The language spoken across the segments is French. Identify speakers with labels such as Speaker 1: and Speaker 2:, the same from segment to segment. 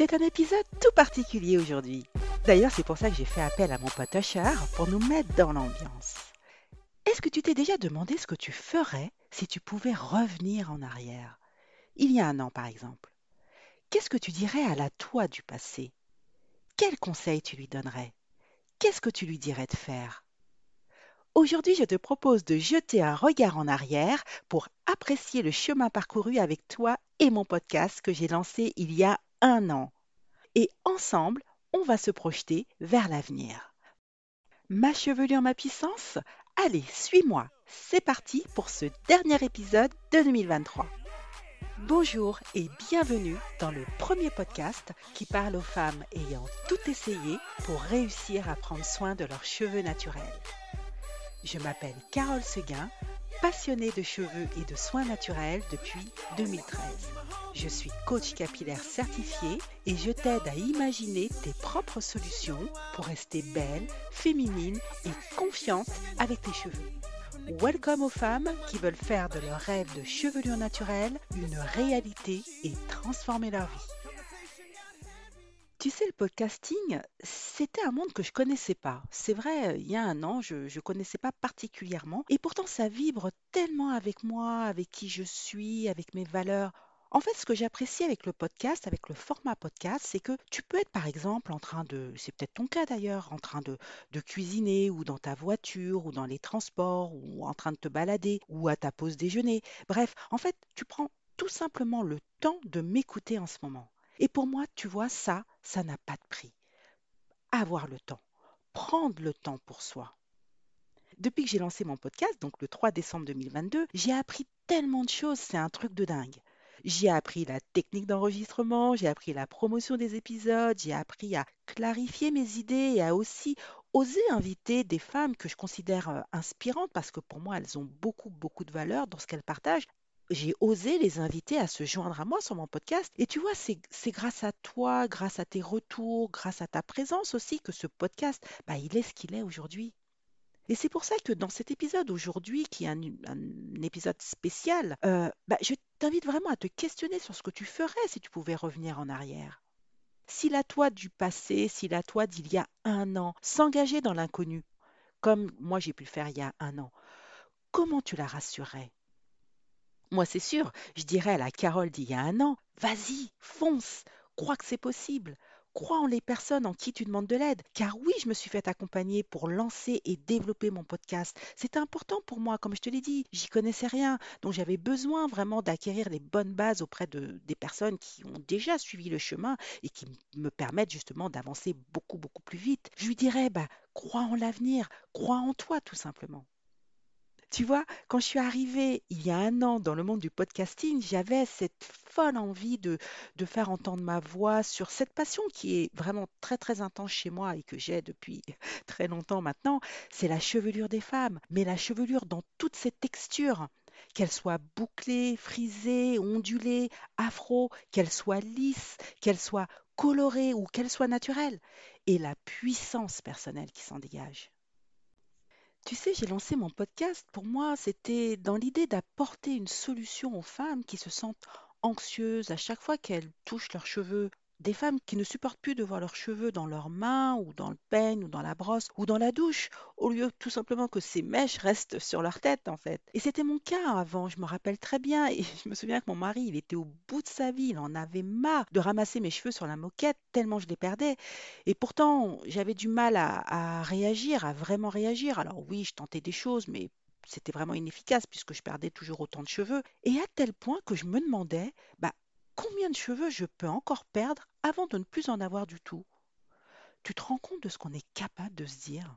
Speaker 1: C'est un épisode tout particulier aujourd'hui. D'ailleurs, c'est pour ça que j'ai fait appel à mon pote Usher pour nous mettre dans l'ambiance. Est-ce que tu t'es déjà demandé ce que tu ferais si tu pouvais revenir en arrière? Il y a un an, par exemple. Qu'est-ce que tu dirais à la toi du passé? Quels conseils tu lui donnerais? Qu'est-ce que tu lui dirais de faire? Aujourd'hui, je te propose de jeter un regard en arrière pour apprécier le chemin parcouru avec toi et mon podcast que j'ai lancé il y a un an. Et ensemble, on va se projeter vers l'avenir. Ma chevelure, ma puissance? Allez, suis-moi. C'est parti pour ce dernier épisode de 2023. Bonjour et bienvenue dans le premier podcast qui parle aux femmes ayant tout essayé pour réussir à prendre soin de leurs cheveux naturels. Je m'appelle Carole Seguin, passionnée de cheveux et de soins naturels depuis 2013. Je suis coach capillaire certifié et je t'aide à imaginer tes propres solutions pour rester belle, féminine et confiante avec tes cheveux. Welcome aux femmes qui veulent faire de leur rêve de chevelure naturelle une réalité et transformer leur vie. Tu sais, le podcasting, c'était un monde que je connaissais pas. C'est vrai, il y a un an, je ne connaissais pas particulièrement. Et pourtant, ça vibre tellement avec moi, avec qui je suis, avec mes valeurs. En fait, ce que j'apprécie avec le podcast, avec le format podcast, c'est que tu peux être par exemple en train de, c'est peut-être ton cas d'ailleurs, en train de, de cuisiner ou dans ta voiture ou dans les transports ou en train de te balader ou à ta pause déjeuner. Bref, en fait, tu prends tout simplement le temps de m'écouter en ce moment. Et pour moi, tu vois, ça, ça n'a pas de prix. Avoir le temps, prendre le temps pour soi. Depuis que j'ai lancé mon podcast, donc le 3 décembre 2022, j'ai appris tellement de choses, c'est un truc de dingue. J'ai appris la technique d'enregistrement, j'ai appris la promotion des épisodes, j'ai appris à clarifier mes idées et à aussi oser inviter des femmes que je considère euh, inspirantes parce que pour moi elles ont beaucoup beaucoup de valeur dans ce qu'elles partagent j'ai osé les inviter à se joindre à moi sur mon podcast. Et tu vois, c'est grâce à toi, grâce à tes retours, grâce à ta présence aussi que ce podcast, bah, il est ce qu'il est aujourd'hui. Et c'est pour ça que dans cet épisode aujourd'hui, qui est un, épisode spécial, euh, bah, je t'invite vraiment à te questionner sur ce que tu ferais si tu pouvais revenir en arrière. Si la toi du passé, si la toi d'il y a un an s'engageait dans l'inconnu, comme moi j'ai pu le faire il y a un an, comment tu la rassurerais? Moi, c'est sûr, je dirais à la Carole d'il y a un an, vas-y, fonce, crois que c'est possible. Crois en les personnes en qui tu demandes de l'aide. Car oui, je me suis fait accompagner pour lancer et développer mon podcast. C'était important pour moi, comme je te l'ai dit. J'y connaissais rien. Donc j'avais besoin vraiment d'acquérir les bonnes bases auprès de, des personnes qui ont déjà suivi le chemin et qui me permettent justement d'avancer beaucoup, beaucoup plus vite. Je lui dirais, bah, crois en l'avenir, crois en toi tout simplement. Tu vois, quand je suis arrivée il y a un an dans le monde du podcasting, j'avais cette folle envie de, de faire entendre ma voix sur cette passion qui est vraiment très très intense chez moi et que j'ai depuis très longtemps maintenant, c'est la chevelure des femmes, mais la chevelure dans toutes ses textures. Qu'elle soit bouclée, frisée, ondulée, afro, qu'elle soit lisse, qu'elle soit colorée ou qu'elle soit naturelle, et la puissance personnelle qui s'en dégage. Tu sais, j'ai lancé mon podcast. Pour moi, c'était dans l'idée d'apporter une solution aux femmes qui se sentent anxieuses à chaque fois qu'elles touchent leurs cheveux des femmes qui ne supportent plus de voir leurs cheveux dans leurs mains ou dans le peigne ou dans la brosse ou dans la douche, au lieu tout simplement que ces mèches restent sur leur tête en fait. Et c'était mon cas avant, je me rappelle très bien et je me souviens que mon mari, il était au bout de sa vie, il en avait marre de ramasser mes cheveux sur la moquette tellement je les perdais. Et pourtant, j'avais du mal à, réagir, à vraiment réagir. Alors oui, je tentais des choses, mais c'était vraiment inefficace puisque je perdais toujours autant de cheveux. Et à tel point que je me demandais, bah, combien de cheveux je peux encore perdre avant de ne plus en avoir du tout? Tu te rends compte de ce qu'on est capable de se dire?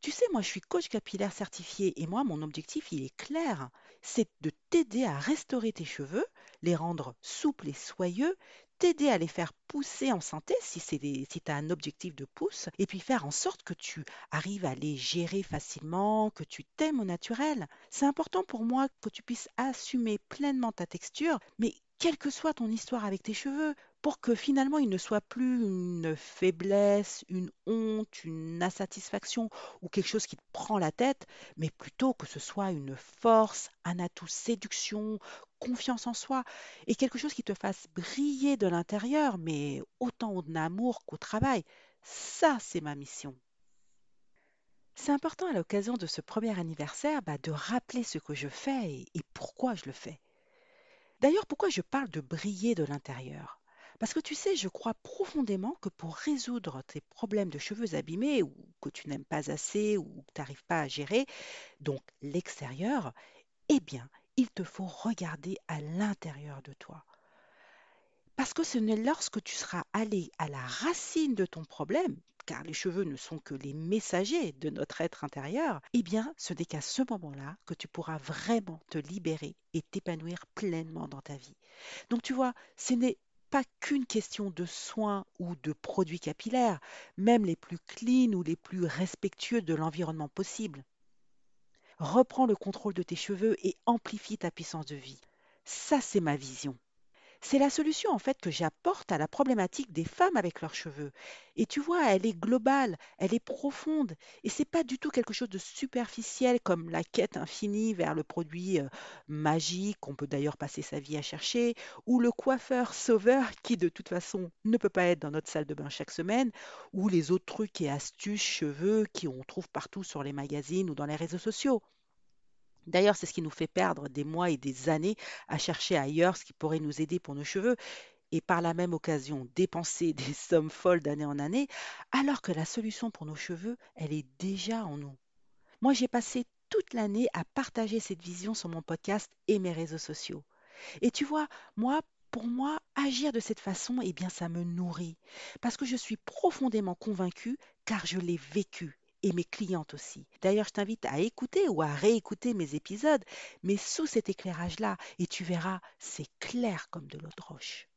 Speaker 1: Tu sais, moi, je suis coach capillaire certifié et moi, mon objectif, il est clair. C'est de t'aider à restaurer tes cheveux, les rendre souples et soyeux, t'aider à les faire pousser en santé si c'est si tu as un objectif de pouce, et puis faire en sorte que tu arrives à les gérer facilement, que tu t'aimes au naturel. C'est important pour moi que tu puisses assumer pleinement ta texture, mais quelle que soit ton histoire avec tes cheveux, pour que finalement il ne soit plus une faiblesse, une honte, une insatisfaction ou quelque chose qui te prend la tête, mais plutôt que ce soit une force, un atout séduction, confiance en soi et quelque chose qui te fasse briller de l'intérieur, mais autant en amour qu'au travail. Ça, c'est ma mission. C'est important à l'occasion de ce premier anniversaire bah, de rappeler ce que je fais et, et pourquoi je le fais. D'ailleurs, pourquoi je parle de briller de l'intérieur? Parce que tu sais, je crois profondément que pour résoudre tes problèmes de cheveux abîmés ou que tu n'aimes pas assez ou que tu n'arrives pas à gérer, donc l'extérieur, eh bien, il te faut regarder à l'intérieur de toi. Parce que ce n'est lorsque tu seras allé à la racine de ton problème, car les cheveux ne sont que les messagers de notre être intérieur, eh bien, ce n'est qu'à ce moment-là que tu pourras vraiment te libérer et t'épanouir pleinement dans ta vie. Donc, tu vois, ce n'est pas qu'une question de soins ou de produits capillaires, même les plus clean ou les plus respectueux de l'environnement possible. Reprends le contrôle de tes cheveux et amplifie ta puissance de vie. Ça, c'est ma vision. C'est la solution en fait que j'apporte à la problématique des femmes avec leurs cheveux. Et tu vois, elle est globale, elle est profonde et c'est pas du tout quelque chose de superficiel comme la quête infinie vers le produit euh, magique qu'on peut d'ailleurs passer sa vie à chercher ou le coiffeur sauveur qui de toute façon ne peut pas être dans notre salle de bain chaque semaine ou les autres trucs et astuces cheveux qu'on trouve partout sur les magazines ou dans les réseaux sociaux. D'ailleurs, c'est ce qui nous fait perdre des mois et des années à chercher ailleurs ce qui pourrait nous aider pour nos cheveux et par la même occasion dépenser des sommes folles d'année en année, alors que la solution pour nos cheveux, elle est déjà en nous. Moi, j'ai passé toute l'année à partager cette vision sur mon podcast et mes réseaux sociaux. Et tu vois, moi, pour moi, agir de cette façon, eh bien, ça me nourrit. Parce que je suis profondément convaincue, car je l'ai vécu et mes clientes aussi. D'ailleurs, je t'invite à écouter ou à réécouter mes épisodes, mais sous cet éclairage-là, et tu verras, c'est clair comme de l'eau de roche.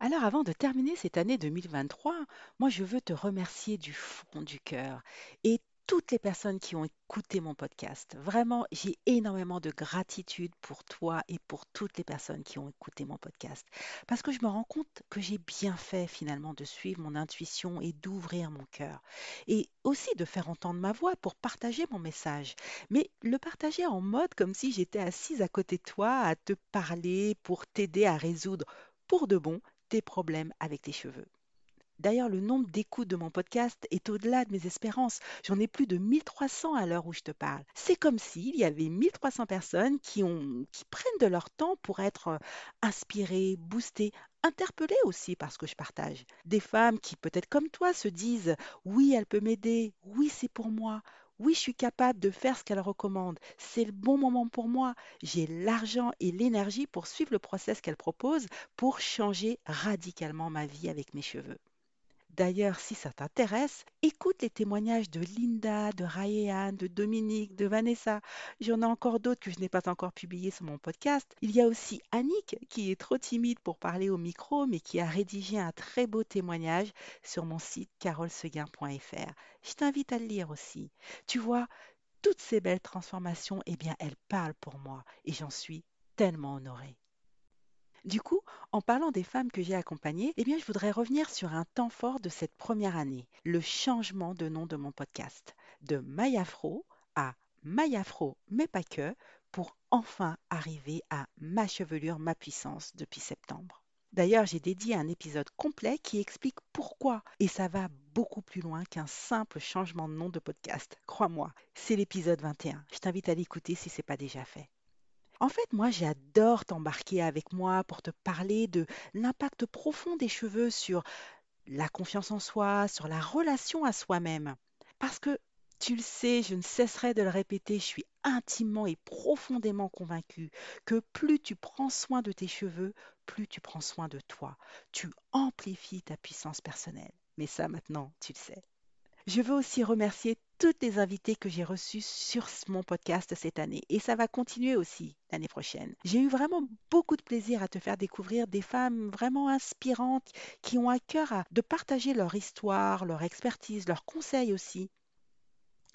Speaker 1: Alors avant de terminer cette année 2023, moi je veux te remercier du fond du cœur et toutes les personnes qui ont écouté mon podcast. Vraiment, j'ai énormément de gratitude pour toi et pour toutes les personnes qui ont écouté mon podcast. Parce que je me rends compte que j'ai bien fait finalement de suivre mon intuition et d'ouvrir mon cœur. Et aussi de faire entendre ma voix pour partager mon message. Mais le partager en mode comme si j'étais assise à côté de toi à te parler pour t'aider à résoudre pour de bon tes problèmes avec tes cheveux. D'ailleurs, le nombre d'écoutes de mon podcast est au-delà de mes espérances. J'en ai plus de 1300 à l'heure où je te parle. C'est comme s'il y avait 1300 personnes qui, qui prennent de leur temps pour être euh, inspirées, boostées, interpellées aussi par ce que je partage. Des femmes qui, peut-être comme toi, se disent Oui, elle peut m'aider. Oui, c'est pour moi. Oui, je suis capable de faire ce qu'elle recommande. C'est le bon moment pour moi. J'ai l'argent et l'énergie pour suivre le process qu'elle propose pour changer radicalement ma vie avec mes cheveux. D'ailleurs, si ça t'intéresse, écoute les témoignages de Linda, de Ryan, de Dominique, de Vanessa. J'en ai encore d'autres que je n'ai pas encore publiés sur mon podcast. Il y a aussi Annick, qui est trop timide pour parler au micro, mais qui a rédigé un très beau témoignage sur mon site carolseguin.fr. Je t'invite à le lire aussi. Tu vois, toutes ces belles transformations, eh bien, elles parlent pour moi et j'en suis tellement honorée. Du coup, en parlant des femmes que j'ai accompagnées, eh bien, je voudrais revenir sur un temps fort de cette première année, le changement de nom de mon podcast, de Mayafro à Mayafro, mais pas que, pour enfin arriver à ma chevelure, ma puissance depuis septembre. D'ailleurs, j'ai dédié un épisode complet qui explique pourquoi, et ça va beaucoup plus loin qu'un simple changement de nom de podcast. Crois-moi, c'est l'épisode 21. Je t'invite à l'écouter si ce n'est pas déjà fait. En fait, moi, j'adore t'embarquer avec moi pour te parler de l'impact profond des cheveux sur la confiance en soi, sur la relation à soi-même. Parce que, tu le sais, je ne cesserai de le répéter, je suis intimement et profondément convaincue que plus tu prends soin de tes cheveux, plus tu prends soin de toi. Tu amplifies ta puissance personnelle. Mais ça, maintenant, tu le sais. Je veux aussi remercier toutes les invités que j'ai reçus sur mon podcast cette année et ça va continuer aussi l'année prochaine. J'ai eu vraiment beaucoup de plaisir à te faire découvrir des femmes vraiment inspirantes qui ont à cœur de partager leur histoire, leur expertise, leurs conseils aussi.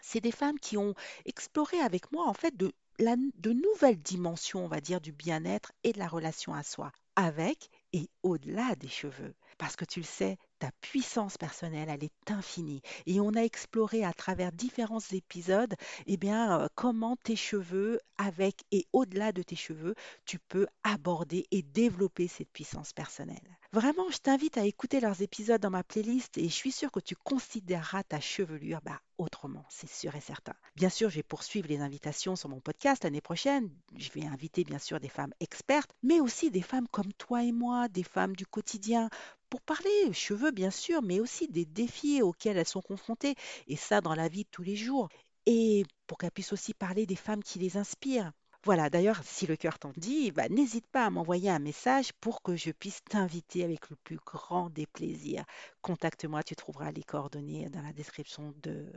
Speaker 1: C'est des femmes qui ont exploré avec moi en fait de nouvelles dimensions, on va dire, du bien-être et de la relation à soi, avec et au-delà des cheveux. Parce que tu le sais, ta puissance personnelle, elle est infinie. Et on a exploré à travers différents épisodes, eh bien, euh, comment tes cheveux, avec et au-delà de tes cheveux, tu peux aborder et développer cette puissance personnelle. Vraiment, je t'invite à écouter leurs épisodes dans ma playlist et je suis sûre que tu considéreras ta chevelure bah, autrement, c'est sûr et certain. Bien sûr, je vais poursuivre les invitations sur mon podcast l'année prochaine. Je vais inviter bien sûr des femmes expertes, mais aussi des femmes comme toi et moi, des femmes du quotidien, pour parler cheveux bien sûr, mais aussi des défis auxquels elles sont confrontées, et ça dans la vie de tous les jours. Et pour qu'elles puissent aussi parler des femmes qui les inspirent. Voilà, d'ailleurs, si le cœur t'en dit, bah, n'hésite pas à m'envoyer un message pour que je puisse t'inviter avec le plus grand des plaisirs. Contacte-moi, tu trouveras les coordonnées dans la description de,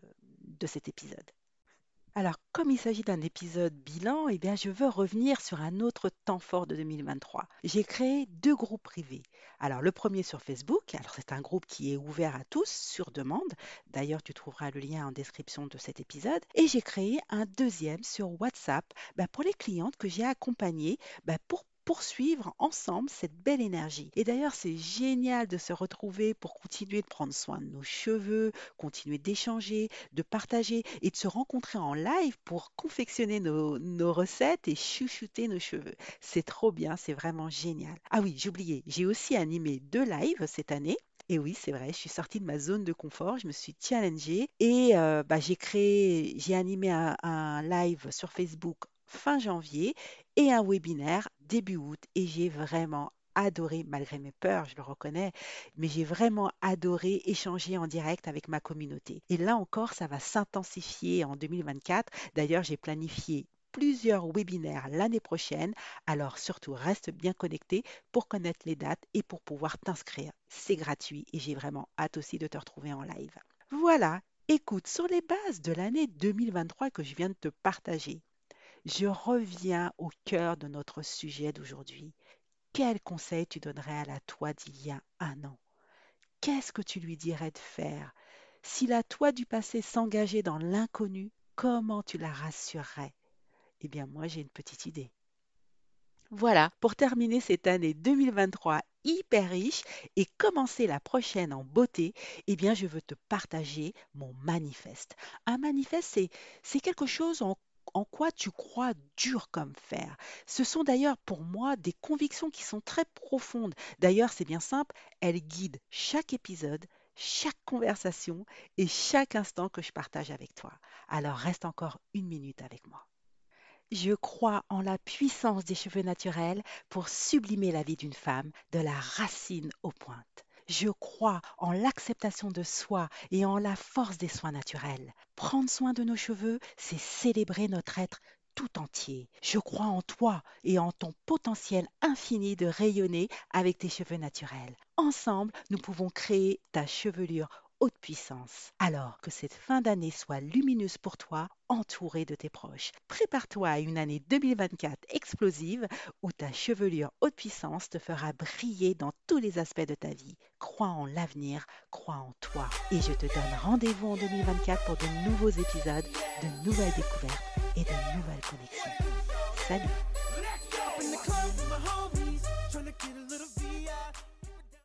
Speaker 1: de cet épisode. Alors, comme il s'agit d'un épisode bilan, eh bien, je veux revenir sur un autre temps fort de 2023. J'ai créé deux groupes privés. Alors, le premier sur Facebook, alors c'est un groupe qui est ouvert à tous sur demande. D'ailleurs, tu trouveras le lien en description de cet épisode. Et j'ai créé un deuxième sur WhatsApp bah, pour les clientes que j'ai accompagnées bah, pour poursuivre cette belle énergie. Et d'ailleurs, c'est génial de se retrouver pour continuer de prendre soin de nos cheveux, continuer d'échanger, de partager et de se rencontrer en live pour confectionner nos, recettes et chouchouter nos cheveux. C'est trop bien, c'est vraiment génial. Ah oui, oublié, j'ai aussi animé deux lives cette année. Et oui, c'est vrai, je suis sortie de ma zone de confort, je me suis challengée et euh, bah, j'ai créé, j'ai animé un live sur Facebook fin janvier et un webinaire début août et j'ai vraiment adoré, malgré mes peurs, je le reconnais, mais j'ai vraiment adoré échanger en direct avec ma communauté. Et là encore, ça va s'intensifier en 2024. D'ailleurs, j'ai planifié plusieurs webinaires l'année prochaine, alors surtout reste bien connecté pour connaître les dates et pour pouvoir t'inscrire. C'est gratuit et j'ai vraiment hâte aussi de te retrouver en live. Voilà, écoute, sur les bases de l'année 2023 que je viens de te partager, je reviens au cœur de notre sujet d'aujourd'hui. Quel conseil tu donnerais à la toi d'il y a un an? Qu'est-ce que tu lui dirais de faire? Si la toi du passé s'engageait dans l'inconnu, comment tu la rassurerais? Eh bien, moi, j'ai une petite idée. Voilà, pour terminer cette année 2023 hyper riche et commencer la prochaine en beauté, eh bien, je veux te partager mon manifeste. Un manifeste, c'est quelque chose en en quoi tu crois dur comme fer. Ce sont d'ailleurs pour moi des convictions qui sont très profondes. D'ailleurs, c'est bien simple, elles guident chaque épisode, chaque conversation et chaque instant que je partage avec toi. Alors reste encore une minute avec moi. Je crois en la puissance des cheveux naturels pour sublimer la vie d'une femme de la racine aux pointes. Je crois en l'acceptation de soi et en la force des soins naturels. Prendre soin de nos cheveux, c'est célébrer notre être tout entier. Je crois en toi et en ton potentiel infini de rayonner avec tes cheveux naturels. Ensemble, nous pouvons créer ta chevelure haute puissance. Alors que cette fin d'année soit lumineuse pour toi, entouré de tes proches. Prépare-toi à une année 2024 explosive où ta chevelure haute puissance te fera briller dans tous les aspects de ta vie. Crois en l'avenir, crois en toi. Et je te donne rendez-vous en 2024 pour de nouveaux épisodes, de nouvelles découvertes et de nouvelles connexions. Salut